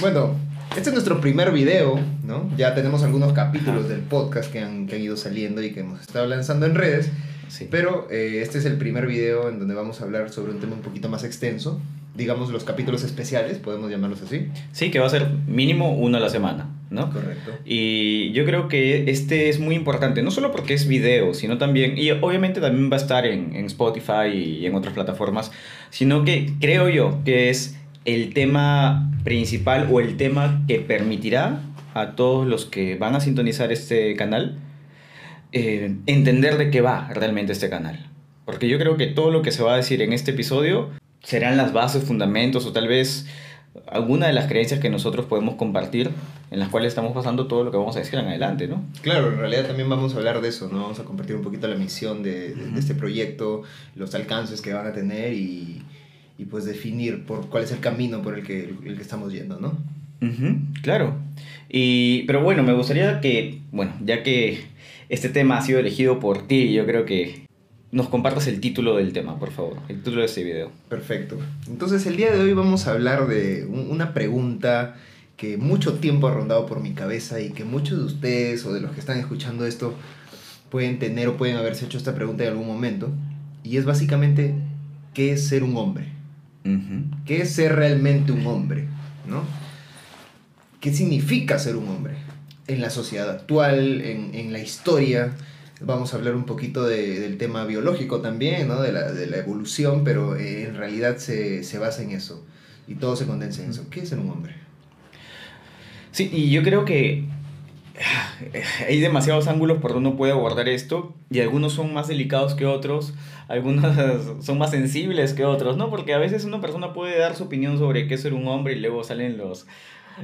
Bueno, este es nuestro primer video, ¿no? Ya tenemos algunos capítulos del podcast que han, que han ido saliendo y que hemos estado lanzando en redes. Sí. Pero eh, este es el primer video en donde vamos a hablar sobre un tema un poquito más extenso. Digamos los capítulos especiales, podemos llamarlos así. Sí, que va a ser mínimo uno a la semana, ¿no? Correcto. Y yo creo que este es muy importante, no solo porque es video, sino también, y obviamente también va a estar en, en Spotify y en otras plataformas, sino que creo yo que es el tema principal o el tema que permitirá a todos los que van a sintonizar este canal eh, entender de qué va realmente este canal. Porque yo creo que todo lo que se va a decir en este episodio serán las bases, fundamentos o tal vez alguna de las creencias que nosotros podemos compartir en las cuales estamos pasando todo lo que vamos a decir en adelante, ¿no? Claro, en realidad también vamos a hablar de eso, ¿no? Vamos a compartir un poquito la misión de, este proyecto, los alcances que van a tener y, y pues definir por cuál es el camino por el que, el que estamos yendo, ¿no? Ujú, claro. Y, pero bueno, me gustaría que, bueno, ya que este tema ha sido elegido por ti, yo creo que nos compartas el título del tema, por favor, el título de este video. Perfecto. Entonces el día de hoy vamos a hablar de un- una pregunta que mucho tiempo ha rondado por mi cabeza y que muchos de ustedes o de los que están escuchando esto pueden tener o pueden haberse hecho esta pregunta en algún momento. Y es básicamente, ¿qué es ser un hombre? ¿Qué es ser realmente un hombre? ¿No? ¿Qué significa ser un hombre? En la sociedad actual, en, en la historia. Vamos a hablar un poquito de- del tema biológico también, ¿no? de, la, de la evolución, pero eh, en realidad se, se basa en eso. Y todo se condensa en eso. ¿Qué es ser un hombre? Sí, y yo creo que hay demasiados ángulos por donde uno puede abordar esto y algunos son más delicados que otros, algunos son más sensibles que otros, ¿no? Porque a veces una persona puede dar su opinión sobre qué es ser un hombre y luego salen los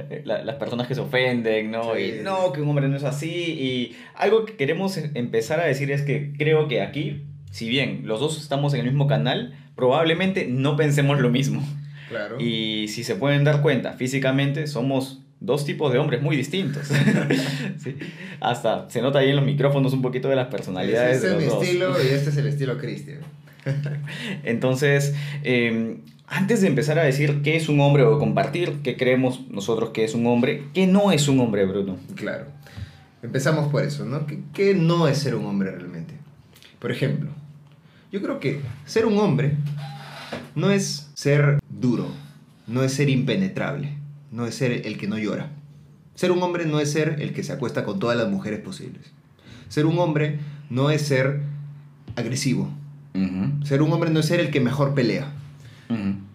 eh, la- las personas que se ofenden, ¿no? Sí. Y no, que un hombre no es así. Y algo que queremos em- empezar a decir es que creo que aquí, si bien los dos estamos en el mismo canal, probablemente no pensemos lo mismo. Claro. Y si se pueden dar cuenta, físicamente somos dos tipos de hombres muy distintos. Sí. Hasta se nota ahí en los micrófonos un poquito de las personalidades Este de es los mi dos. estilo y este es el estilo Cristian. Entonces, eh, antes de empezar a decir qué es un hombre o compartir qué creemos nosotros que es un hombre, ¿qué no es un hombre, Bruno? Claro. Empezamos por eso, ¿no? ¿Qué, qué no es ser un hombre realmente? Por ejemplo, yo creo que ser un hombre no es ser duro, no es ser impenetrable, no es ser el que no llora. Ser un hombre no es ser el que se acuesta con todas las mujeres posibles. Ser un hombre no es ser agresivo. Ser un hombre no es ser el que mejor pelea.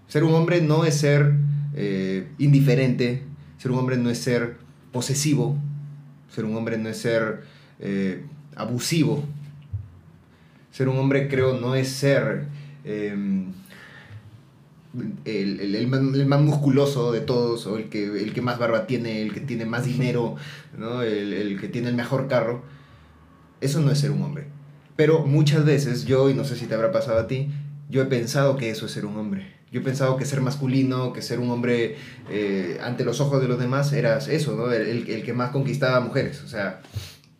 Ser un hombre no es ser eh, indiferente, ser un hombre no es ser posesivo, ser un hombre no es ser eh, abusivo, ser un hombre creo no es ser eh, el, el- el más, el más musculoso de todos, o el que, el que más barba tiene, el que tiene más dinero, ¿no? el, que tiene el mejor carro. Eso no es ser un hombre. Pero muchas veces yo, y no sé si te habrá pasado a ti, yo he pensado que eso es ser un hombre. Yo he pensado que ser masculino, que ser un hombre eh, ante los ojos de los demás era eso, ¿no? El que más conquistaba mujeres. O sea,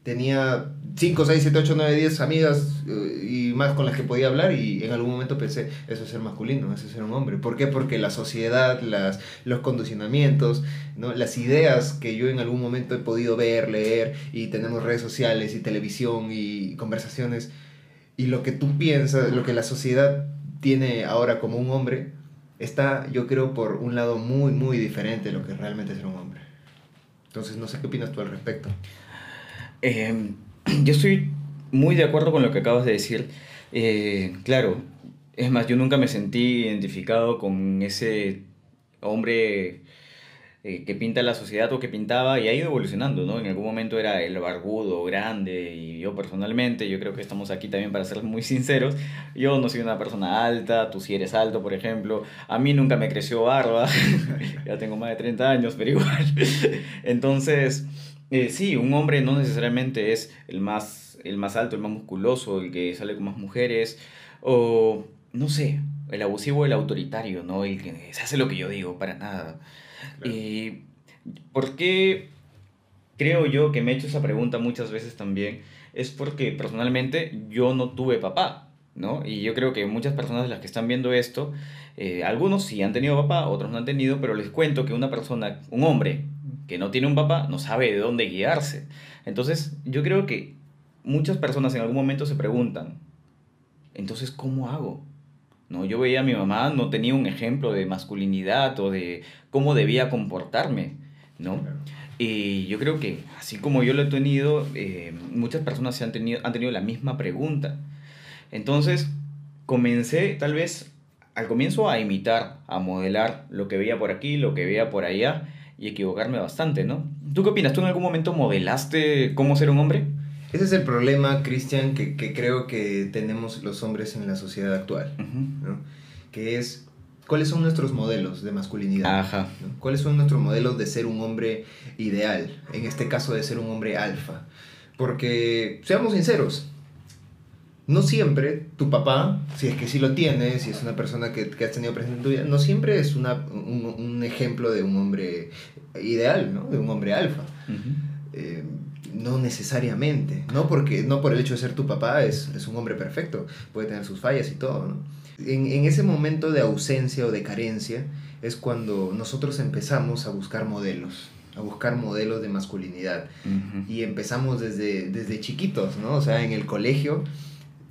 tenía 5, 6, 7, 8, 9, 10 amigas eh, y más con las que podía hablar y en algún momento pensé, eso es ser masculino, eso es ser un hombre. ¿Por qué? Porque la sociedad, las, los condicionamientos, ¿no? las ideas que yo en algún momento he podido ver, leer y tenemos redes sociales y televisión y conversaciones y lo que tú piensas, lo que la sociedad tiene ahora como un hombre, está yo creo por un lado muy, muy diferente de lo que realmente es ser un hombre. Entonces no sé qué opinas tú al respecto. Eh, yo estoy muy de acuerdo con lo que acabas de decir. Eh, claro, es más, yo nunca me sentí identificado con ese hombre eh, que pinta la sociedad o que pintaba y ha ido evolucionando, ¿no? En algún momento era el barbudo, grande, y yo personalmente, yo creo que estamos aquí también para ser muy sinceros, yo no soy una persona alta, tú sí eres alto, por ejemplo, a mí nunca me creció barba, ya tengo más de 30 años, pero igual. Entonces, eh, sí, un hombre no necesariamente es el más, el más alto, el más musculoso, el que sale con más mujeres, o no sé, el abusivo, el autoritario, ¿no? El que se hace lo que yo digo, para nada. Claro. Y ¿por qué creo yo que me he hecho esa pregunta muchas veces también? Es porque personalmente yo no tuve papá. ¿no? Y yo creo que muchas personas de las que están viendo esto, eh, algunos sí han tenido papá, otros no han tenido, pero les cuento que una persona, un hombre que no tiene un papá, no sabe de dónde guiarse. Entonces, yo creo que muchas personas en algún momento se preguntan, entonces, ¿cómo hago? ¿No? Yo veía a mi mamá, no tenía un ejemplo de masculinidad o de cómo debía comportarme, ¿no? Y yo creo que, así como yo lo he tenido, eh, muchas personas se han, tenido, han tenido la misma pregunta. Entonces, comencé tal vez al comienzo a imitar, a modelar lo que veía por aquí, lo que veía por allá y equivocarme bastante, ¿no? ¿Tú qué opinas? ¿Tú en algún momento modelaste cómo ser un hombre? Ese es el problema, Cristian, que, que, creo que tenemos los hombres en la sociedad actual, ¿no? Que es, ¿cuáles son nuestros modelos de masculinidad? Ajá. ¿no? ¿Cuáles son nuestros modelos de ser un hombre ideal? En este caso de ser un hombre alfa. Porque, seamos sinceros, no siempre tu papá, si es que sí lo tienes, si es una persona que, que has tenido presente en tu vida, no siempre es una, un, un, ejemplo de un hombre ideal, ¿no? De un hombre alfa. Uh -huh. eh, no necesariamente, no porque no por el hecho de ser tu papá es, es un hombre perfecto, puede tener sus fallas y todo, ¿no? En, en ese momento de ausencia o de carencia es cuando nosotros empezamos a buscar modelos, a buscar modelos de masculinidad. Uh -huh. Y empezamos desde, desde chiquitos, ¿no? O sea, en el colegio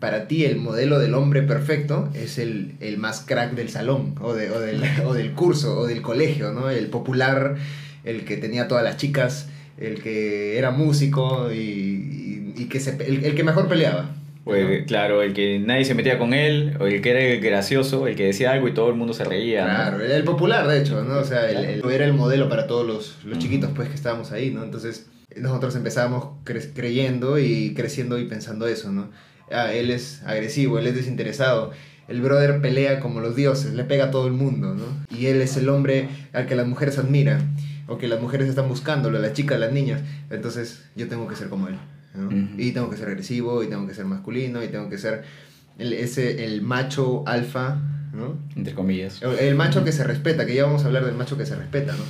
para ti el modelo del hombre perfecto es el, el más crack del salón o, de, o, del, o, del, curso o del colegio, ¿no? El popular, el que tenía todas las chicas, el que era músico y, y, y que se, el, el, que mejor peleaba. Pues, ¿no? Claro, el que nadie se metía con él, o el que era el gracioso, el que decía algo y todo el mundo se reía. Claro, ¿no? el popular, de hecho, ¿no? O sea, el, el, era el modelo para todos los, los chiquitos, pues, que estábamos ahí, ¿no? Entonces, nosotros empezábamos cre creyendo y creciendo y pensando eso, ¿no? Ah, él es agresivo, él es desinteresado. El brother pelea como los dioses, le pega a todo el mundo, ¿no? Y él es el hombre al que las mujeres admiran, o que las mujeres están buscándolo, las chicas, las niñas. Entonces, yo tengo que ser como él, ¿no? Uh -huh. Y tengo que ser agresivo, y tengo que ser masculino, y tengo que ser el, ese, el macho alfa, ¿no? Entre comillas. El, el macho que se respeta, que ya vamos a hablar del macho que se respeta, ¿no?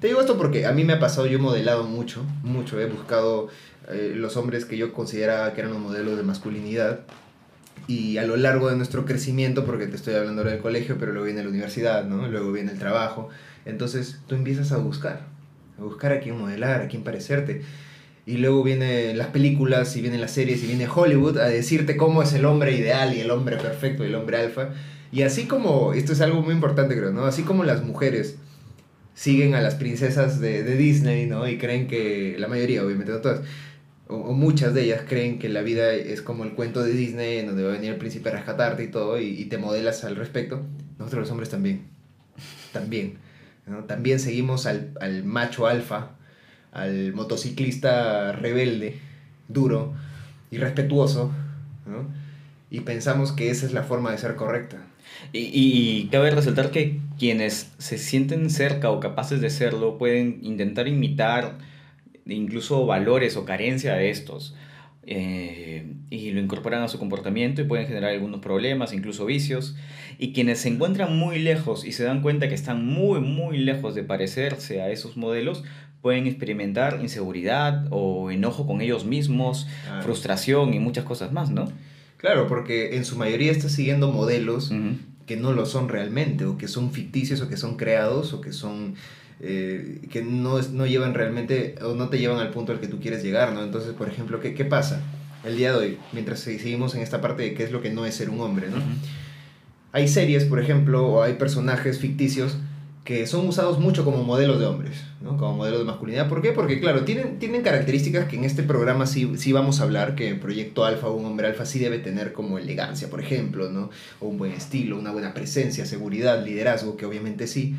Te digo esto porque a mí me ha pasado, yo he modelado mucho, mucho, he buscado eh, los hombres que yo consideraba que eran un modelo de masculinidad. Y a lo largo de nuestro crecimiento, porque te estoy hablando ahora del colegio, pero luego viene la universidad, ¿no? Luego viene el trabajo. Entonces tú empiezas a buscar, a buscar a quién modelar, a quién parecerte. Y luego vienen las películas, y vienen las series, y viene Hollywood a decirte cómo es el hombre ideal y el hombre perfecto y el hombre alfa. Y así como, esto es algo muy importante creo, ¿no? Así como las mujeres siguen a las princesas de, de Disney, ¿no? Y creen que, la mayoría obviamente, no todas, o, o, muchas de ellas creen que la vida es como el cuento de Disney, en donde va a venir el príncipe a rescatarte y todo, y, y te modelas al respecto. Nosotros los hombres también. También. ¿no? También seguimos al, al macho alfa, al motociclista rebelde, duro y respetuoso, ¿no? y pensamos que esa es la forma de ser correcta. Y, y, cabe resaltar que quienes se sienten cerca o capaces de serlo pueden intentar imitar incluso valores o carencia de estos. Eh, y lo incorporan a su comportamiento y pueden generar algunos problemas, incluso vicios. Y quienes se encuentran muy lejos y se dan cuenta que están muy, muy lejos de parecerse a esos modelos, pueden experimentar inseguridad o enojo con ellos mismos, ah. frustración y muchas cosas más, ¿no? Claro, porque en su mayoría está siguiendo modelos uh -huh. que no lo son realmente, o que son ficticios, o que son creados, o que son eh, que no, no llevan realmente, o no te llevan al punto al que tú quieres llegar, ¿no? Entonces, por ejemplo, ¿qué, qué pasa el día de hoy, mientras seguimos en esta parte de qué es lo que no es ser un hombre, ¿no? Uh -huh. Hay series, por ejemplo, o hay personajes ficticios que son usados mucho como modelos de hombres, ¿no? como modelos de masculinidad. ¿Por qué? Porque, claro, tienen, tienen características que en este programa sí, sí vamos a hablar, que el Proyecto Alfa o un hombre alfa sí debe tener como elegancia, por ejemplo, ¿no? o un buen estilo, una buena presencia, seguridad, liderazgo, que obviamente sí.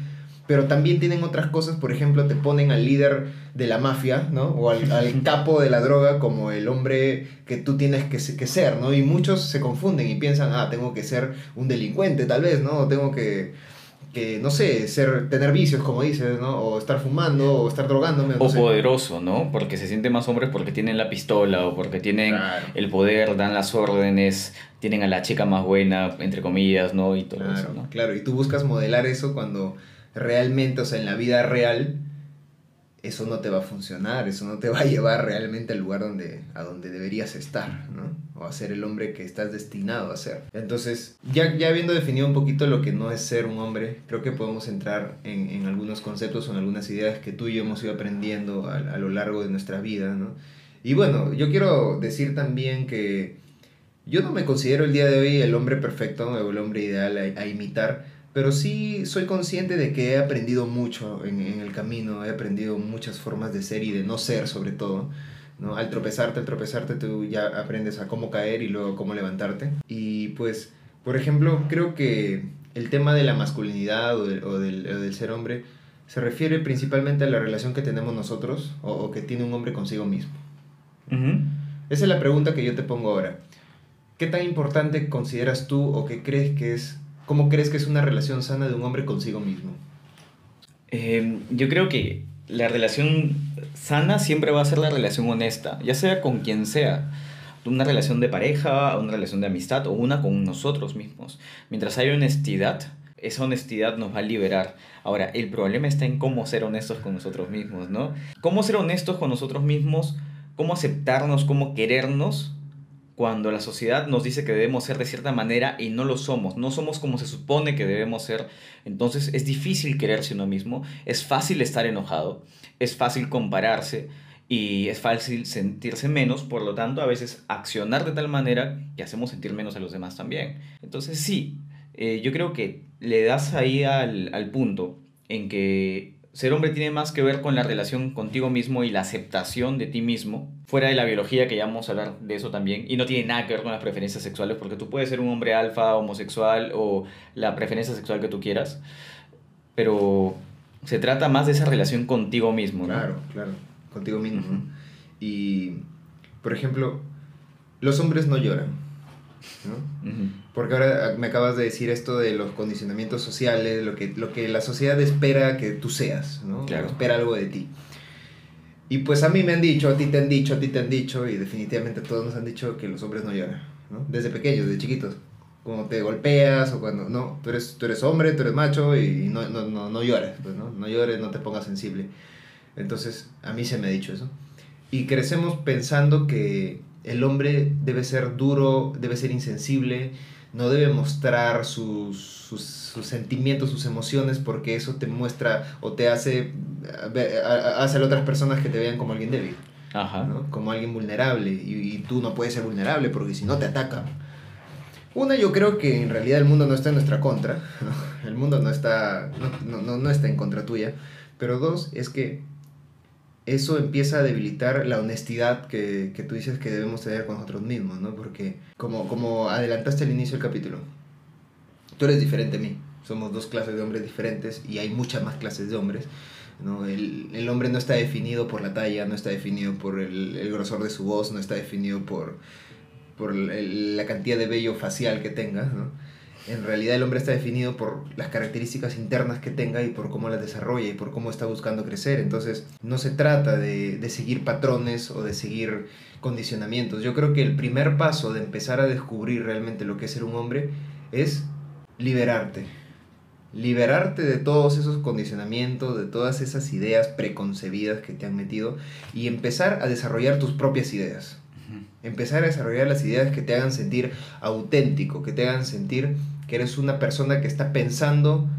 Pero también tienen otras cosas, por ejemplo, te ponen al líder de la mafia, ¿no? O al, al capo de la droga como el hombre que tú tienes que, que ser, ¿no? Y muchos se confunden y piensan, ah, tengo que ser un delincuente, tal vez, ¿no? O tengo que que, no sé, ser, tener vicios, como dices, ¿no? O estar fumando, o estar drogándome. No o sé. poderoso, ¿no? Porque se sienten más hombres porque tienen la pistola, o porque tienen claro. el poder, dan las órdenes, tienen a la chica más buena, entre comillas, ¿no? Y todo claro, eso, ¿no? Claro, y tú buscas modelar eso cuando realmente, o sea, en la vida real, eso no te va a funcionar, eso no te va a llevar realmente al lugar donde, a donde deberías estar, ¿no? O a ser el hombre que estás destinado a ser. Entonces, ya, ya habiendo definido un poquito lo que no es ser un hombre, creo que podemos entrar en, en algunos conceptos o en algunas ideas que tú y yo hemos ido aprendiendo a, lo largo de nuestra vida, ¿no? Y bueno, yo quiero decir también que yo no me considero el día de hoy el hombre perfecto o el hombre ideal a imitar, pero sí soy consciente de que he aprendido mucho en, en, el camino, he aprendido muchas formas de ser y de no ser sobre todo. ¿no? Al tropezarte, al tropezarte tú ya aprendes a cómo caer y luego cómo levantarte. Y pues, por ejemplo, creo que el tema de la masculinidad o, de, o, del, o del, ser hombre se refiere principalmente a la relación que tenemos nosotros o, o que tiene un hombre consigo mismo. Uh -huh. Esa es la pregunta que yo te pongo ahora. ¿Qué tan importante consideras tú o qué crees que es ¿Cómo crees que es una relación sana de un hombre consigo mismo? Eh, yo creo que la relación sana siempre va a ser la relación honesta, ya sea con quien sea. Una relación de pareja, una relación de amistad o una con nosotros mismos. Mientras haya honestidad, esa honestidad nos va a liberar. Ahora, el problema está en cómo ser honestos con nosotros mismos, ¿no? Cómo ser honestos con nosotros mismos, cómo aceptarnos, cómo querernos cuando la sociedad nos dice que debemos ser de cierta manera y no lo somos, no somos como se supone que debemos ser, entonces es difícil quererse uno mismo, es fácil estar enojado, es fácil compararse y es fácil sentirse menos, por lo tanto a veces accionar de tal manera que hacemos sentir menos a los demás también. Entonces sí, eh, yo creo que le das ahí al, al punto en que ser hombre tiene más que ver con la relación contigo mismo y la aceptación de ti mismo, fuera de la biología, que ya vamos a hablar de eso también, y no tiene nada que ver con las preferencias sexuales, porque tú puedes ser un hombre alfa, homosexual o la preferencia sexual que tú quieras, pero se trata más de esa relación contigo mismo, ¿no? Claro, claro, contigo mismo. Uh -huh. Y, por ejemplo, los hombres no lloran. ¿No? Uh -huh. Porque ahora me acabas de decir esto de los condicionamientos sociales, lo que, lo que la sociedad espera que tú seas, ¿no? Claro. Espera algo de ti. Y pues a mí me han dicho, a ti te han dicho, a ti te han dicho, y definitivamente todos nos han dicho que los hombres no lloran, ¿no? Desde pequeños, desde chiquitos. Cuando te golpeas o cuando, no, tú eres, tú eres hombre, tú eres macho y no, no, no, no llores, pues, ¿no? No llores, no te pongas sensible. Entonces, a mí se me ha dicho eso. Y crecemos pensando que el hombre debe ser duro, debe ser insensible, no debe mostrar sus, sus, sus, sentimientos, sus emociones, porque eso te muestra o te hace, hace a otras personas que te vean como alguien débil, Ajá. ¿no? como alguien vulnerable, y, y, tú no puedes ser vulnerable porque si no te atacan. Una, yo creo que en realidad el mundo no está en nuestra contra, el mundo no está, no, no, no está en contra tuya, pero dos, es que eso empieza a debilitar la honestidad que, que, tú dices que debemos tener con nosotros mismos, ¿no? Porque como, como adelantaste al inicio del capítulo, tú eres diferente a mí, somos dos clases de hombres diferentes y hay muchas más clases de hombres, ¿no? El, el hombre no está definido por la talla, no está definido por el, el grosor de su voz, no está definido por, por el, la cantidad de vello facial que tenga, ¿no? En realidad el hombre está definido por las características internas que tenga y por cómo las desarrolla y por cómo está buscando crecer. Entonces no se trata de, de, seguir patrones o de seguir condicionamientos. Yo creo que el primer paso de empezar a descubrir realmente lo que es ser un hombre es liberarte. Liberarte de todos esos condicionamientos, de todas esas ideas preconcebidas que te han metido y empezar a desarrollar tus propias ideas. Empezar a desarrollar las ideas que te hagan sentir auténtico, que te hagan sentir que eres una persona que está pensando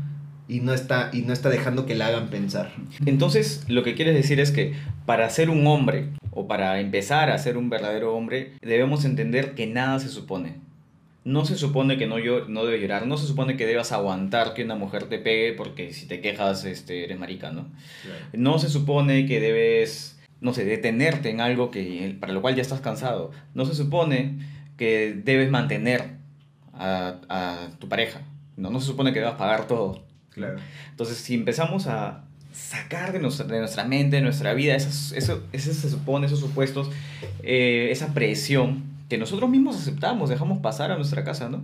y no está, y no está dejando que la hagan pensar. Entonces, lo que quieres decir es que para ser un hombre, o para empezar a ser un verdadero hombre, debemos entender que nada se supone. No se supone que no, yo, no debes llorar, no se supone que debas aguantar que una mujer te pegue porque si te quejas este, eres marica, ¿no? Claro. No se supone que debes no sé, detenerte en algo que, para lo cual ya estás cansado. No se supone que debes mantener a, a tu pareja, no, no se supone que debas pagar todo. Claro. Entonces, si empezamos a sacar de nuestra, de nuestra mente, de nuestra vida, esas, eso, eso se supone, esos supuestos, eh, esa presión que nosotros mismos aceptamos, dejamos pasar a nuestra casa, ¿no?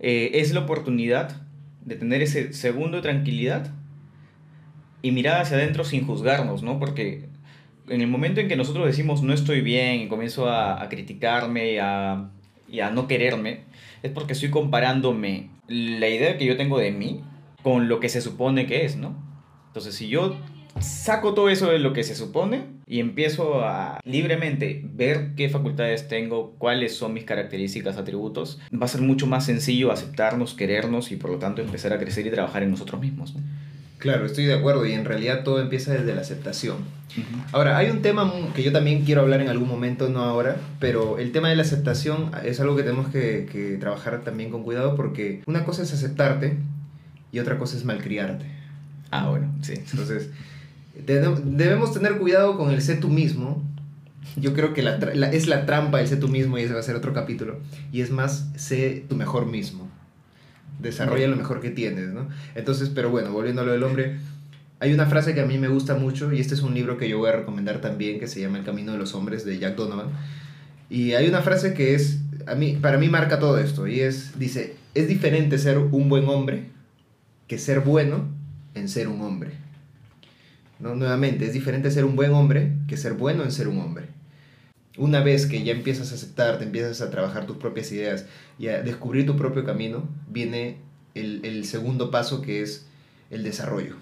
Eh, es la oportunidad de tener ese segundo de tranquilidad y mirar hacia adentro sin juzgarnos, ¿no? Porque en el momento en que nosotros decimos no estoy bien y comienzo a, a criticarme y a, y a, no quererme, es porque estoy comparándome la idea que yo tengo de mí con lo que se supone que es, ¿no? Entonces, si yo saco todo eso de lo que se supone y empiezo a libremente ver qué facultades tengo, cuáles son mis características, atributos, va a ser mucho más sencillo aceptarnos, querernos y por lo tanto empezar a crecer y trabajar en nosotros mismos. Claro, estoy de acuerdo y en realidad todo empieza desde la aceptación. Ahora, hay un tema que yo también quiero hablar en algún momento, no ahora, pero el tema de la aceptación es algo que tenemos que, que trabajar también con cuidado porque una cosa es aceptarte y otra cosa es malcriarte. Ah, bueno, sí. Entonces, debemos tener cuidado con el sé tú mismo. Yo creo que la, es la trampa el sé tú mismo y ese va a ser otro capítulo. Y es más, sé tu mejor mismo. Desarrolla lo mejor que tienes, ¿no? Entonces, pero bueno, volviendo a lo del hombre, hay una frase que a mí me gusta mucho y este es un libro que yo voy a recomendar también que se llama El Camino de los Hombres de Jack Donovan. Y hay una frase que es, a mí, para mí marca todo esto y es, dice, es diferente ser un buen hombre que ser bueno en ser un hombre. ¿no? Nuevamente, es diferente ser un buen hombre que ser bueno en ser un hombre. Una vez que ya empiezas a aceptar, te empiezas a trabajar tus propias ideas y a descubrir tu propio camino, viene el, segundo paso que es el desarrollo,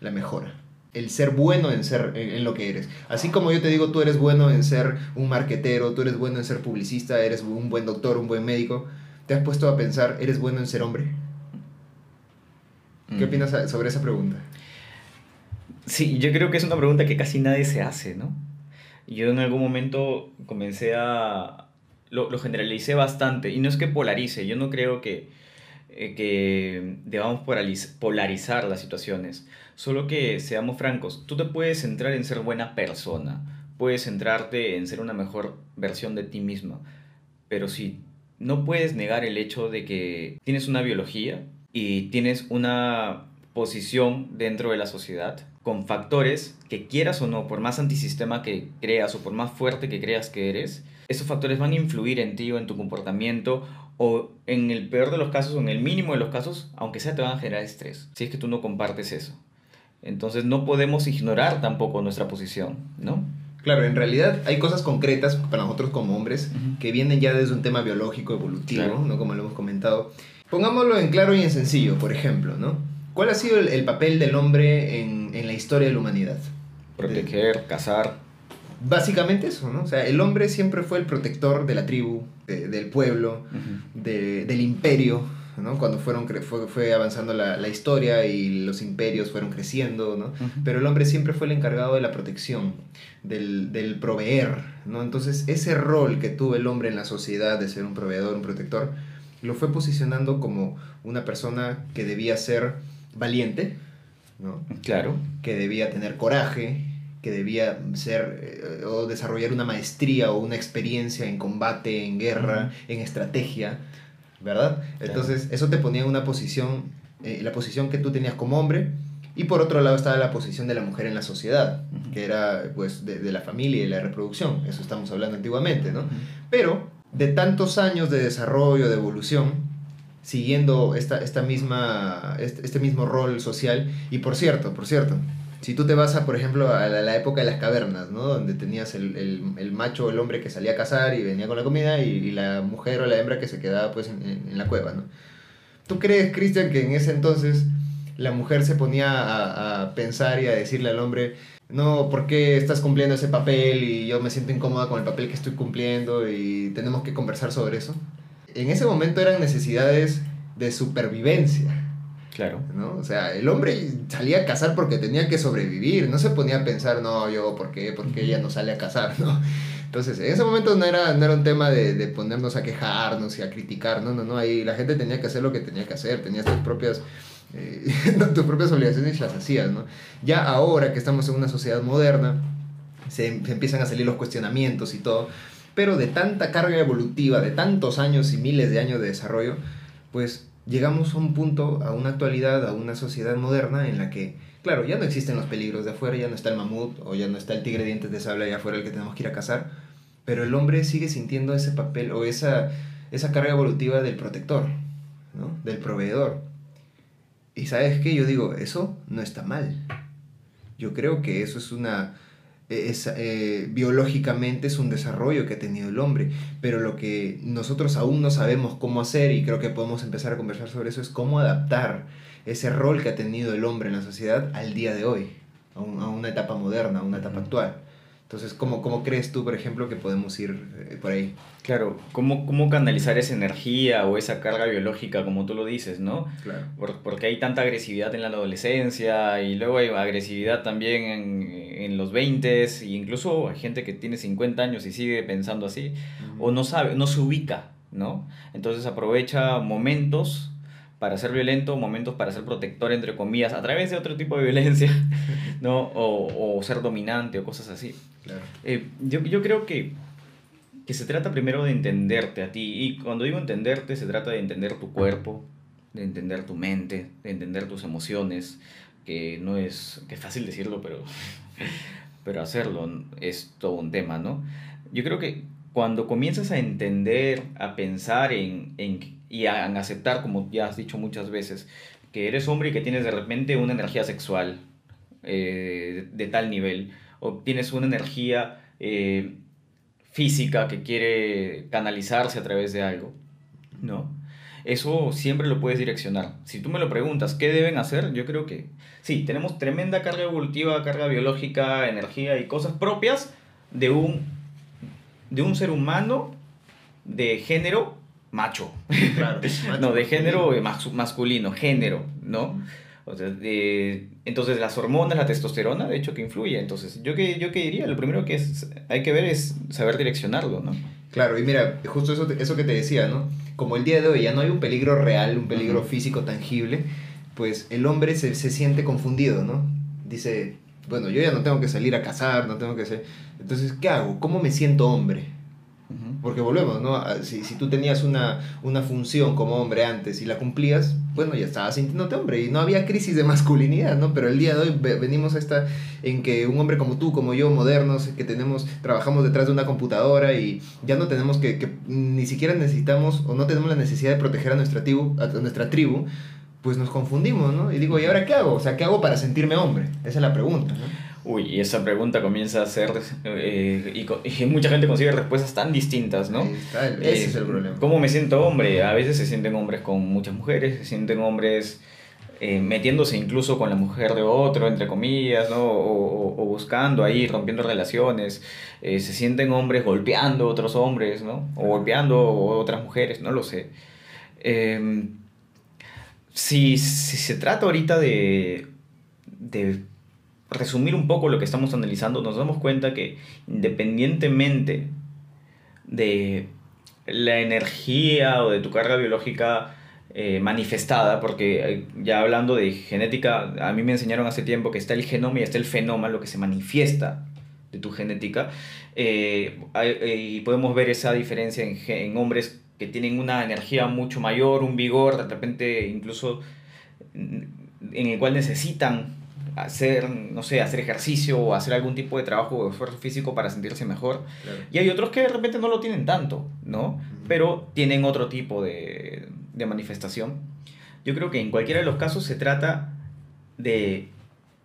la mejora. El ser bueno en, ser, en, lo que eres. Así como yo te digo, tú eres bueno en ser un marquetero, tú eres bueno en ser publicista, eres un buen doctor, un buen médico, te has puesto a pensar, ¿eres bueno en ser hombre? ¿Qué opinas sobre esa pregunta? Sí, yo creo que es una pregunta que casi nadie se hace, ¿no? Yo en algún momento comencé a... Lo, lo generalicé bastante, y no es que polarice, yo no creo que, eh, que debamos polarizar las situaciones, solo que seamos francos, tú te puedes centrar en ser buena persona, puedes centrarte en ser una mejor versión de ti misma, pero si no puedes negar el hecho de que tienes una biología y tienes una posición dentro de la sociedad, con factores que quieras o no, por más antisistema que creas o por más fuerte que creas que eres, esos factores van a influir en ti o en tu comportamiento o en el peor de los casos o en el mínimo de los casos, aunque sea te van a generar estrés, si es que tú no compartes eso. Entonces no podemos ignorar tampoco nuestra posición, ¿no? Claro, en realidad hay cosas concretas para nosotros como hombres que vienen ya desde un tema biológico, evolutivo, ¿no? Como lo hemos comentado. Pongámoslo en claro y en sencillo, por ejemplo, ¿no? ¿Cuál ha sido el, papel del hombre en, la historia de la humanidad? Proteger, cazar. Básicamente eso, ¿no? O sea, el hombre siempre fue el protector de la tribu, del pueblo, del imperio, ¿no? Cuando fueron fue, fue avanzando la, historia y los imperios fueron creciendo, ¿no? Pero el hombre siempre fue el encargado de la protección, del, del, proveer, ¿no? Entonces, ese rol que tuvo el hombre en la sociedad de ser un proveedor, un protector, lo fue posicionando como una persona que debía ser valiente, ¿no? Claro. Que debía tener coraje, que debía ser eh, o desarrollar una maestría o una experiencia en combate, en guerra, en estrategia, ¿verdad? Entonces, eso te ponía en una posición, eh, la posición que tú tenías como hombre, y por otro lado estaba la posición de la mujer en la sociedad, que era pues de, de, la familia y la reproducción, eso estamos hablando antiguamente, ¿no? Pero de tantos años de desarrollo, de evolución, siguiendo esta, esta misma, este, este, mismo rol social. Y por cierto, por cierto, si tú te vas a, por ejemplo, a la, época de las cavernas, ¿no? Donde tenías el, el, el, macho o el hombre que salía a cazar y venía con la comida y, la mujer o la hembra que se quedaba pues en, en, la cueva, ¿no? ¿Tú crees, Cristian, que en ese entonces la mujer se ponía a, a, pensar y a decirle al hombre, no, ¿por qué estás cumpliendo ese papel y yo me siento incómoda con el papel que estoy cumpliendo y tenemos que conversar sobre eso? En ese momento eran necesidades de supervivencia. Claro. ¿no? O sea, el hombre salía a cazar porque tenía que sobrevivir, no se ponía a pensar, no, yo, ¿por qué? ¿Por qué ella no sale a cazar? ¿no? Entonces, en ese momento no era, no era un tema de, de, ponernos a quejarnos y a criticar, no, no, no, ahí la gente tenía que hacer lo que tenía que hacer, tenía tus propias, eh, tus propias obligaciones y las hacías, ¿no? Ya ahora que estamos en una sociedad moderna, se, se empiezan a salir los cuestionamientos y todo, pero de tanta carga evolutiva, de tantos años y miles de años de desarrollo, pues llegamos a un punto, a una actualidad, a una sociedad moderna en la que, claro, ya no existen los peligros de afuera, ya no está el mamut o ya no está el tigre de dientes de sable allá afuera el que tenemos que ir a cazar, pero el hombre sigue sintiendo ese papel o esa, esa carga evolutiva del protector, ¿no? del proveedor. Y sabes qué, yo digo, eso no está mal. Yo creo que eso es una es, eh, biológicamente es un desarrollo que ha tenido el hombre, pero lo que nosotros aún no sabemos cómo hacer y creo que podemos empezar a conversar sobre eso es cómo adaptar ese rol que ha tenido el hombre en la sociedad al día de hoy. a, una etapa moderna, a una etapa actual. Entonces, ¿cómo, ¿cómo crees tú, por ejemplo, que podemos ir eh, por ahí? Claro, ¿cómo, ¿cómo canalizar esa energía o esa carga biológica, como tú lo dices, ¿no? Claro. porque hay tanta agresividad en la adolescencia y luego hay agresividad también en, en los 20 e incluso hay gente que tiene 50 años y sigue pensando así, o no sabe, no se ubica, ¿no? Entonces aprovecha momentos para ser violento, momentos para ser protector, entre comillas, a través de otro tipo de violencia, ¿no? O, o ser dominante o cosas así. Claro. Eh, yo, yo creo que, que se trata primero de entenderte a ti. Y cuando digo entenderte, se trata de entender tu cuerpo, de entender tu mente, de entender tus emociones, que no es, que es fácil decirlo, pero, pero hacerlo es todo un tema, ¿no? Yo creo que cuando comienzas a entender, a pensar en, en y a, aceptar, como ya has dicho muchas veces, que eres hombre y que tienes de repente una energía sexual eh, de, tal nivel, o tienes una energía eh, física que quiere canalizarse a través de algo, ¿no? Eso siempre lo puedes direccionar. Si tú me lo preguntas, ¿qué deben hacer? Yo creo que sí, tenemos tremenda carga evolutiva, carga biológica, energía y cosas propias de un, de un ser humano de género macho. Claro, no, de género masculino, género, ¿no? O sea, entonces las hormonas, la testosterona, de hecho, que influye. Entonces, yo que, yo que diría, lo primero que es, hay que ver es saber direccionarlo, ¿no? Claro, y mira, justo eso, eso que te decía, ¿no? Como el día de hoy ya no hay un peligro real, un peligro físico tangible, pues el hombre se, se siente confundido, ¿no? Dice, bueno, yo ya no tengo que salir a cazar, no tengo que ser... Entonces, ¿qué hago? ¿Cómo me siento hombre? Porque volvemos, ¿no? Si, si tú tenías una, una función como hombre antes y la cumplías, bueno, ya estabas sintiéndote hombre y no había crisis de masculinidad, ¿no? Pero el día de hoy venimos a esta en que un hombre como tú, como yo, modernos, que tenemos, trabajamos detrás de una computadora y ya no tenemos que, que ni siquiera necesitamos o no tenemos la necesidad de proteger a nuestra tribu, a nuestra tribu, pues nos confundimos, ¿no? Y digo, ¿y ahora qué hago? O sea, ¿qué hago para sentirme hombre? Esa es la pregunta, ¿no? Uy, y esa pregunta comienza a ser, eh, y, mucha gente consigue respuestas tan distintas, ¿no? ese es el eh, problema. ¿Cómo me siento hombre? A veces se sienten hombres con muchas mujeres, se sienten hombres eh, metiéndose incluso con la mujer de otro, entre comillas, ¿no? O, o, buscando ahí, rompiendo relaciones, se sienten hombres golpeando a otros hombres, ¿no? O golpeando a otras mujeres, no lo sé. Em, si, si se trata ahorita de, de resumir un poco lo que estamos analizando, nos damos cuenta que independientemente de la energía o de tu carga biológica eh, manifestada, porque eh, ya hablando de genética, a mí me enseñaron hace tiempo que está el genoma y está el fenómeno, lo que se manifiesta de tu genética, eh, y podemos ver esa diferencia en, en hombres que tienen una energía mucho mayor, un vigor, de repente incluso en el cual necesitan hacer, no sé, hacer ejercicio o hacer algún tipo de trabajo o esfuerzo físico para sentirse mejor. Y hay otros que de repente no lo tienen tanto, ¿no? Pero tienen otro tipo de, de manifestación. Yo creo que en cualquiera de los casos se trata de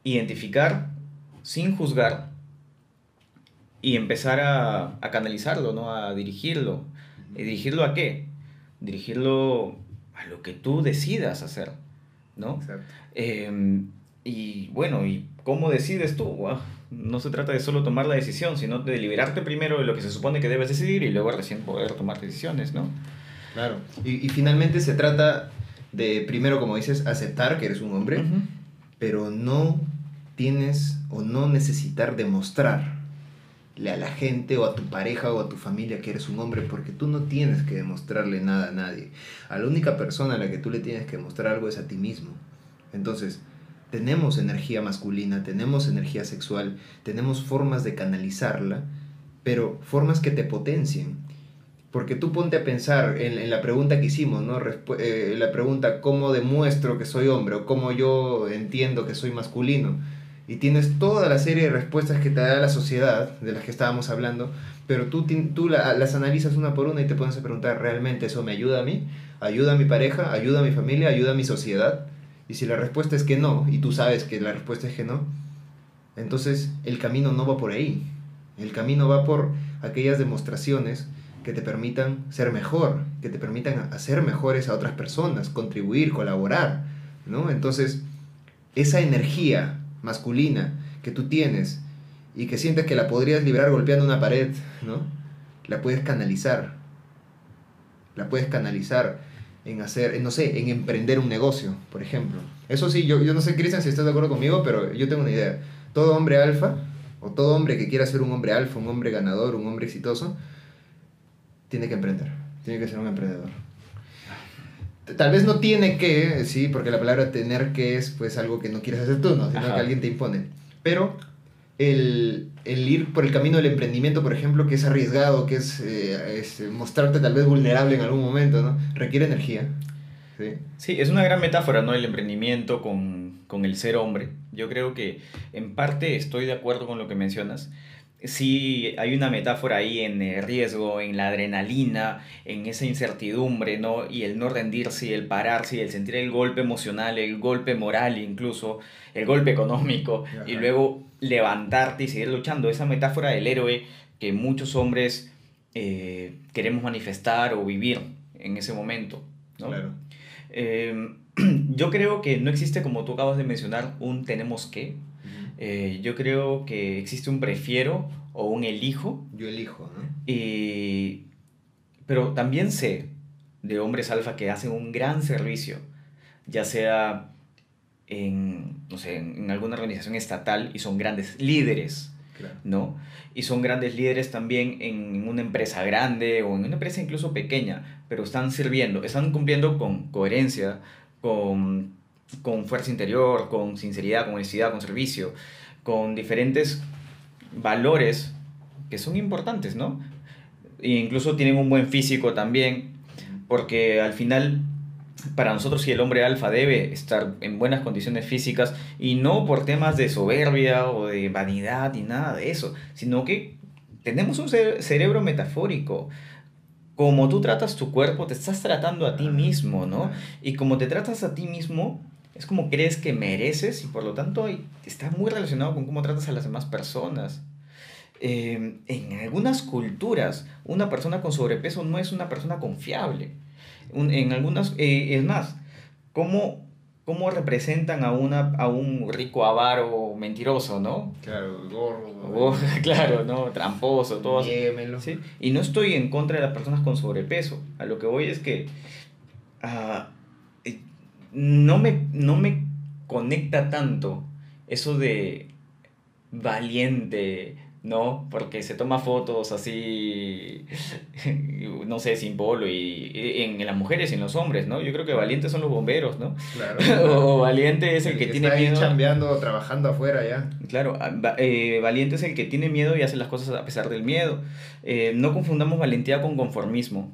identificar sin juzgar y empezar a, a canalizarlo, ¿no? A dirigirlo. ¿Y dirigirlo a qué? Dirigirlo a lo que tú decidas hacer, ¿no? Exacto. Em, y bueno, ¿y cómo decides tú? no se trata de solo tomar la decisión, sino de liberarte primero de lo que se supone que debes decidir y luego recién poder tomar decisiones, ¿no? Claro. Y, y finalmente se trata de, primero, como dices, aceptar que eres un hombre, pero no tienes o no necesitar demostrarle a la gente o a tu pareja o a tu familia que eres un hombre, porque tú no tienes que demostrarle nada a nadie. A la única persona a la que tú le tienes que demostrar algo es a ti mismo. Entonces, tenemos energía masculina, tenemos energía sexual, tenemos formas de canalizarla, pero formas que te potencien. Porque tú ponte a pensar en, la pregunta que hicimos, ¿no? Eh, la pregunta, ¿cómo demuestro que soy hombre? o cómo yo entiendo que soy masculino. Y tienes toda la serie de respuestas que te da la sociedad, de las que estábamos hablando, pero tú, tú las analizas una por una y te pones a preguntar, ¿realmente eso me ayuda a mí? ¿Ayuda a mi pareja? ¿Ayuda a mi familia? ¿Ayuda a mi sociedad? Y si la respuesta es que no, y tú sabes que la respuesta es que no, entonces el camino no va por ahí. El camino va por aquellas demostraciones que te permitan ser mejor, que te permitan hacer mejores a otras personas, contribuir, colaborar, ¿no? Entonces, esa energía masculina que tú tienes y que sientes que la podrías liberar golpeando una pared, ¿no? La puedes canalizar. La puedes canalizar en hacer, no sé, en emprender un negocio, por ejemplo. Eso sí, yo, yo no sé, Cristian, si estás de acuerdo conmigo, pero yo tengo una idea. Todo hombre alfa, o todo hombre que quiera ser un hombre alfa, un hombre ganador, un hombre exitoso, tiene que emprender, tiene que ser un emprendedor. Tal vez no tiene que, sí, porque la palabra tener que es pues algo que no quieres hacer tú, ¿no? sino que alguien te impone. Pero el, el, ir por el camino del emprendimiento, por ejemplo, que es arriesgado, que es, eh, es, mostrarte tal vez vulnerable en algún momento, ¿no? Requiere energía. Sí, sí es una gran metáfora, ¿no? El emprendimiento con, con el ser hombre. Yo creo que en parte estoy de acuerdo con lo que mencionas sí hay una metáfora ahí en el riesgo, en la adrenalina, en esa incertidumbre, ¿no? Y el no rendirse, el pararse, el sentir el golpe emocional, el golpe moral incluso, el golpe económico, y luego levantarte y seguir luchando. Esa metáfora del héroe que muchos hombres eh, queremos manifestar o vivir en ese momento, ¿no? Claro. Em, yo creo que no existe, como tú acabas de mencionar, un tenemos que, eh, yo creo que existe un prefiero o un elijo. Yo elijo, ¿no? Y, pero también sé de hombres alfa que hacen un gran servicio, ya sea en, no sé, en alguna organización estatal y son grandes líderes, ¿no? Y son grandes líderes también en una empresa grande o en una empresa incluso pequeña, pero están sirviendo, están cumpliendo con coherencia, con con fuerza interior, con sinceridad, con honestidad, con servicio, con diferentes valores que son importantes, ¿no? E incluso tienen un buen físico también, porque al final para nosotros si el hombre alfa debe estar en buenas condiciones físicas y no por temas de soberbia o de vanidad ni nada de eso, sino que tenemos un cerebro metafórico. Como tú tratas tu cuerpo, te estás tratando a ti mismo, ¿no? Y como te tratas a ti mismo, es como crees que mereces y por lo tanto está muy relacionado con cómo tratas a las demás personas. Em, en algunas culturas, una persona con sobrepeso no es una persona confiable. En algunas, eh, es más, ¿cómo, ¿cómo, representan a, una, a un rico avaro mentiroso, no? Claro, gordo. Oh, claro, ¿no? Tramposo, todo ¿sí? Y no estoy en contra de las personas con sobrepeso. A lo que voy es que... Uh, no me, no me conecta tanto eso de valiente, ¿no? Porque se toma fotos así, no sé, sin polo, y, en, las mujeres y en los hombres, ¿no? Yo creo que valientes son los bomberos, ¿no? Claro. o valiente es el, que, tiene miedo. chambeando, trabajando afuera ya. Claro, eh, valiente es el que tiene miedo y hace las cosas a pesar del miedo. Eh, no confundamos valentía con conformismo.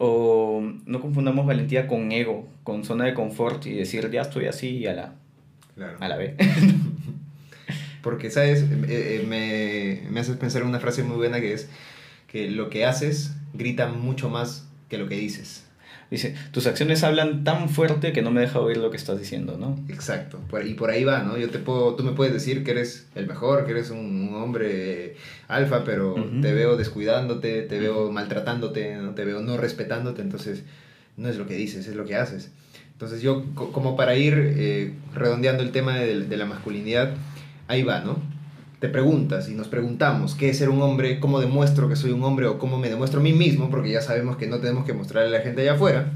O no confundamos valentía con ego, con zona de confort y decir ya estoy así y a la, a la vez. Porque, ¿sabes? Eh, eh, me, me haces pensar en una frase muy buena que es que lo que haces grita mucho más que lo que dices. Dice, tus acciones hablan tan fuerte que no me deja oír lo que estás diciendo, ¿no? Exacto, y por ahí va, ¿no? Yo te puedo, tú me puedes decir que eres el mejor, que eres un, hombre alfa, pero te veo descuidándote, te veo maltratándote, ¿no? te veo no respetándote, entonces no es lo que dices, es lo que haces. Entonces yo, como para ir eh, redondeando el tema de, de la masculinidad, ahí va, ¿no? te preguntas y nos preguntamos qué es ser un hombre, cómo demuestro que soy un hombre o cómo me demuestro a mí mismo, porque ya sabemos que no tenemos que mostrarle a la gente allá afuera,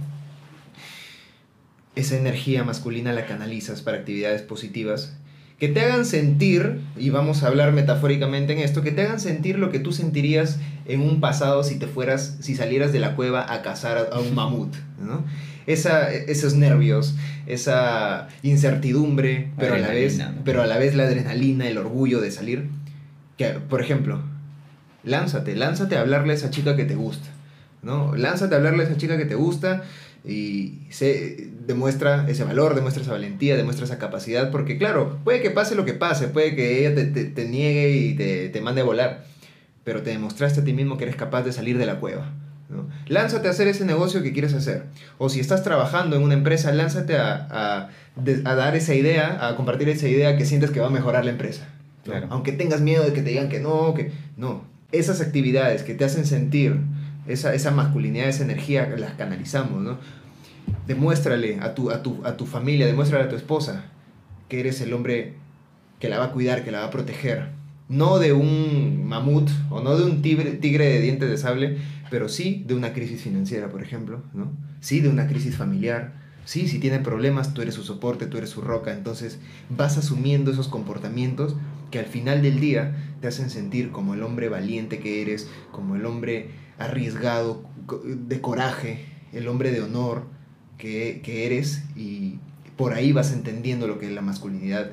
esa energía masculina la canalizas para actividades positivas que te hagan sentir, y vamos a hablar metafóricamente en esto, que te hagan sentir lo que tú sentirías en un pasado si te fueras, si salieras de la cueva a cazar a un mamut, ¿no? Esa, esos nervios, esa incertidumbre, pero a, la vez, pero a la vez la adrenalina, el orgullo de salir. Que, por ejemplo, lánzate, lánzate a hablarle a esa chica que te gusta, ¿no? Lánzate a hablarle a esa chica que te gusta y se demuestra ese valor, demuestra esa valentía, demuestra esa capacidad, porque claro, puede que pase lo que pase, puede que ella te, te, te niegue y te, te mande a volar, pero te demostraste a ti mismo que eres capaz de salir de la cueva. Lánzate a hacer ese negocio que quieres hacer. O si estás trabajando en una empresa, lánzate a, dar esa idea, a compartir esa idea que sientes que va a mejorar la empresa. Aunque tengas miedo de que te digan que no, que no. Esas actividades que te hacen sentir esa, esa masculinidad, esa energía, las canalizamos, ¿no? Demuéstrale a tu, a, tu, a tu familia, demuéstrale a tu esposa que eres el hombre que la va a cuidar, que la va a proteger. No de un mamut o no de un tigre, tigre de dientes de sable, pero sí de una crisis financiera, por ejemplo, ¿no? Sí de una crisis familiar. Sí, si tiene problemas, tú eres su soporte, tú eres su roca. Entonces vas asumiendo esos comportamientos que al final del día te hacen sentir como el hombre valiente que eres, como el hombre arriesgado, de coraje, el hombre de honor que, que eres y por ahí vas entendiendo lo que es la masculinidad.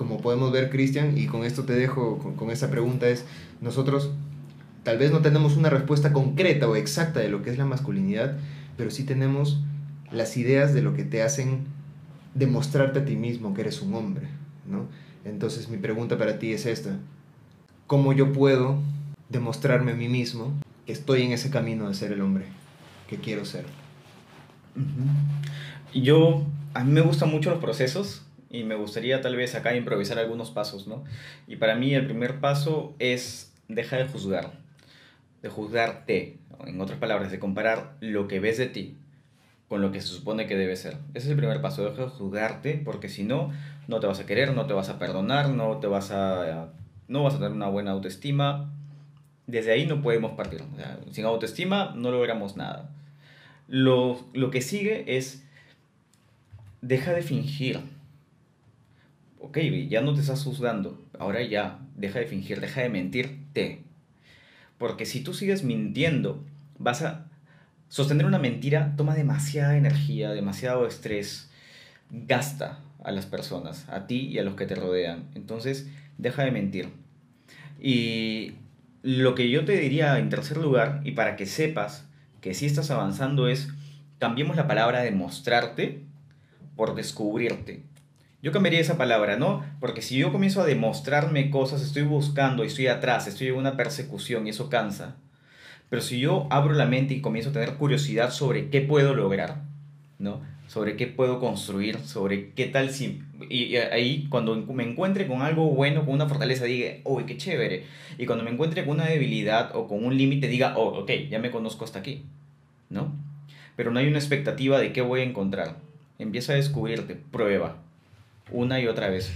Como podemos ver, Cristian, y con esto te dejo con, esa pregunta, es nosotros tal vez no tenemos una respuesta concreta o exacta de lo que es la masculinidad, pero sí tenemos las ideas de lo que te hacen demostrarte a ti mismo que eres un hombre, ¿no? Entonces mi pregunta para ti es esta. ¿Cómo yo puedo demostrarme a mí mismo que estoy en ese camino de ser el hombre que quiero ser? Yo, a mí me gustan mucho los procesos y me gustaría tal vez acá improvisar algunos pasos, ¿no? Y para mí el primer paso es dejar de juzgar, de juzgarte, en otras palabras, de comparar lo que ves de ti con lo que se supone que debe ser. Ese es el primer paso, deja de juzgarte, porque si no, no te vas a querer, no te vas a perdonar, no te vas a, no vas a tener una buena autoestima. Desde ahí no podemos partir. sin autoestima no logramos nada. Lo, lo que sigue es, deja de fingir. Ok, ya no te estás juzgando, ahora ya, deja de fingir, deja de mentirte. Porque si tú sigues mintiendo, vas a sostener una mentira toma demasiada energía, demasiado estrés, gasta a las personas, a ti y a los que te rodean. Entonces, deja de mentir. Y lo que yo te diría en tercer lugar, y para que sepas que si estás avanzando, es cambiemos la palabra demostrarte por descubrirte. Yo cambiaría esa palabra, ¿no? Porque si yo comienzo a demostrarme cosas, estoy buscando y estoy atrás, estoy en una persecución y eso cansa. Pero si yo abro la mente y comienzo a tener curiosidad sobre qué puedo lograr, ¿no? Sobre qué puedo construir, sobre qué tal si... Y, ahí cuando me encuentre con algo bueno, con una fortaleza, diga, uy, qué chévere. Y cuando me encuentre con una debilidad o con un límite, diga, oh, ok, ya me conozco hasta aquí, ¿no? Pero no hay una expectativa de qué voy a encontrar. Empieza a descubrirte, prueba, una y otra vez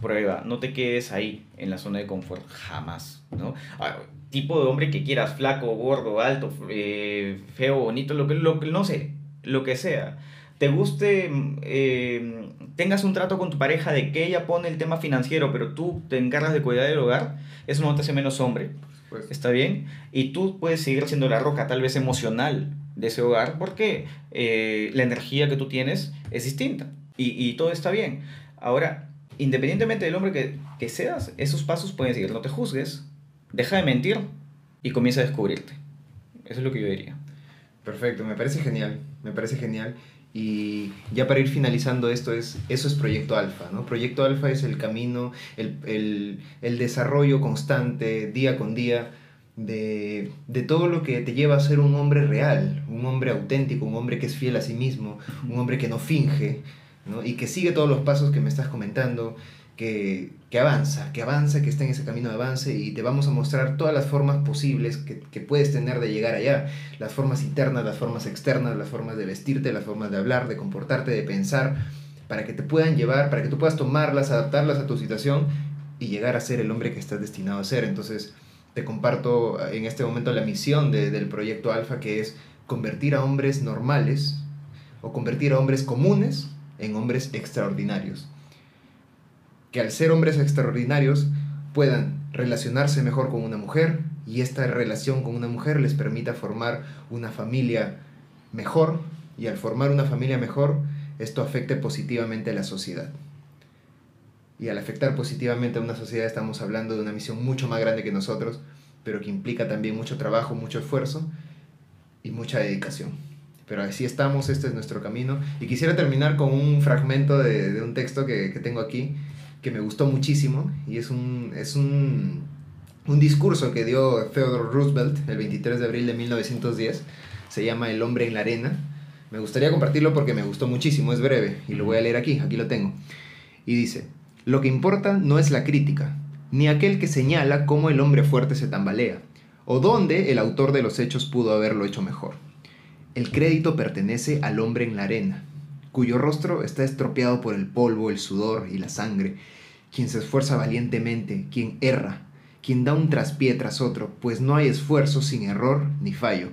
prueba, no te quedes ahí en la zona de confort, jamás, ¿no? Ah, tipo de hombre que quieras, flaco, gordo, alto, eh, feo, bonito, lo que, lo que, no sé, lo que sea. Te guste, eh, tengas un trato con tu pareja de que ella pone el tema financiero, pero tú te encargas de cuidar del hogar, eso no te hace menos hombre. ¿Está bien? Y tú puedes seguir siendo la roca, tal vez emocional, de ese hogar, porque eh, la energía que tú tienes es distinta. Y, y todo está bien. Ahora, independientemente del hombre que, que seas, esos pasos pueden seguir. No te juzgues, deja de mentir y comienza a descubrirte. Eso es lo que yo diría. Perfecto, me parece genial, me parece genial. Y ya para ir finalizando esto, es, eso es Proyecto Alfa, ¿no? Proyecto Alfa es el camino, el, desarrollo constante, día con día, de, de, todo lo que te lleva a ser un hombre real, un hombre auténtico, un hombre que es fiel a sí mismo, un hombre que no finge, ¿no? Y que sigue todos los pasos que me estás comentando, que, que, avanza, que avanza, que está en ese camino de avance y te vamos a mostrar todas las formas posibles que, que, puedes tener de llegar allá. Las formas internas, las formas externas, las formas de vestirte, las formas de hablar, de comportarte, de pensar, para que te puedan llevar, para que tú puedas tomarlas, adaptarlas a tu situación y llegar a ser el hombre que estás destinado a ser. Entonces, te comparto en este momento la misión de, del proyecto Alfa, que es convertir a hombres normales o convertir a hombres comunes en hombres extraordinarios que al ser hombres extraordinarios puedan relacionarse mejor con una mujer y esta relación con una mujer les permita formar una familia mejor y al formar una familia mejor esto afecte positivamente a la sociedad. Y al afectar positivamente a una sociedad estamos hablando de una misión mucho más grande que nosotros, pero que implica también mucho trabajo, mucho esfuerzo y mucha dedicación. Pero así estamos, este es nuestro camino. Y quisiera terminar con un fragmento de, de un texto que, que tengo aquí, que me gustó muchísimo y es un, es un, un discurso que dio Theodore Roosevelt el 23 de abril de 1910. Se llama El hombre en la arena. Me gustaría compartirlo porque me gustó muchísimo, es breve y lo voy a leer aquí, aquí lo tengo. Y dice, lo que importa no es la crítica, ni aquel que señala cómo el hombre fuerte se tambalea, o dónde el autor de los hechos pudo haberlo hecho mejor. El crédito pertenece al hombre en la arena, cuyo rostro está estropeado por el polvo, el sudor y la sangre, quien se esfuerza valientemente, quien erra, quien da un traspié tras otro, pues no hay esfuerzo sin error ni fallo,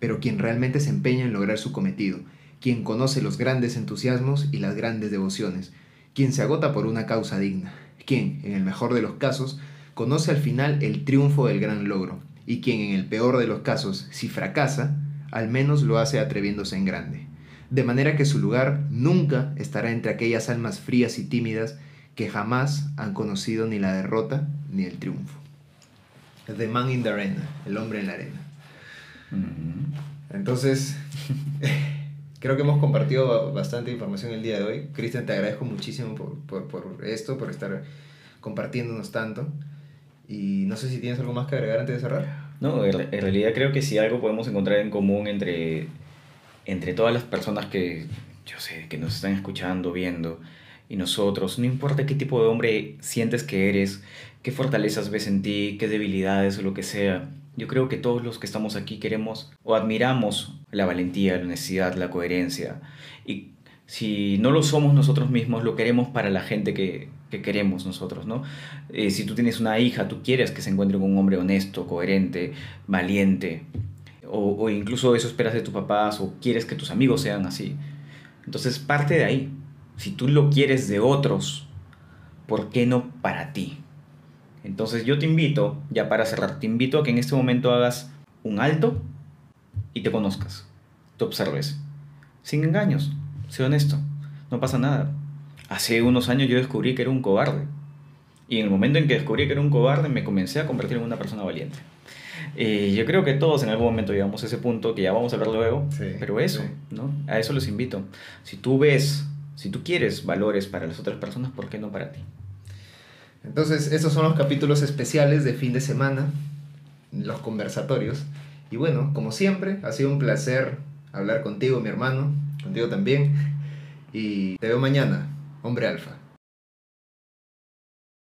pero quien realmente se empeña en lograr su cometido, quien conoce los grandes entusiasmos y las grandes devociones, quien se agota por una causa digna, quien, en el mejor de los casos, conoce al final el triunfo del gran logro, y quien en el peor de los casos, si fracasa, al menos lo hace atreviéndose en grande. De manera que su lugar nunca estará entre aquellas almas frías y tímidas que jamás han conocido ni la derrota ni el triunfo. The Man in the Arena, el hombre en la arena. Entonces, creo que hemos compartido bastante información el día de hoy. Cristian, te agradezco muchísimo por, por, por, esto, por estar compartiéndonos tanto. Y no sé si tienes algo más que agregar antes de cerrar. No, en realidad creo que si algo podemos encontrar en común entre, entre todas las personas que, yo sé, que nos están escuchando, viendo, y nosotros, no importa qué tipo de hombre sientes que eres, qué fortalezas ves en ti, qué debilidades o lo que sea, yo creo que todos los que estamos aquí queremos o admiramos la valentía, la honestidad, la coherencia. Y si no lo somos nosotros mismos, lo queremos para la gente que, que queremos nosotros, ¿no? Eh, si tú tienes una hija, tú quieres que se encuentre con un hombre honesto, coherente, valiente, o, o incluso eso esperas de tus papás, o quieres que tus amigos sean así. Entonces parte de ahí, si tú lo quieres de otros, ¿por qué no para ti? Entonces yo te invito, ya para cerrar, te invito a que en este momento hagas un alto y te conozcas, te observes, sin engaños, sé honesto, no pasa nada. Hace unos años yo descubrí que era un cobarde. Y en el momento en que descubrí que era un cobarde, me comencé a convertir en una persona valiente. Eh, yo creo que todos en algún momento llegamos a ese punto, que ya vamos a hablar luego, pero eso, ¿no? A eso los invito. Si tú ves si tú quieres valores para las otras personas, ¿por qué no para ti? Entonces, estos son los capítulos especiales de fin de semana, los conversatorios. Y bueno, como siempre, ha sido un placer hablar contigo, mi hermano, contigo también. Y te veo mañana, hombre alfa.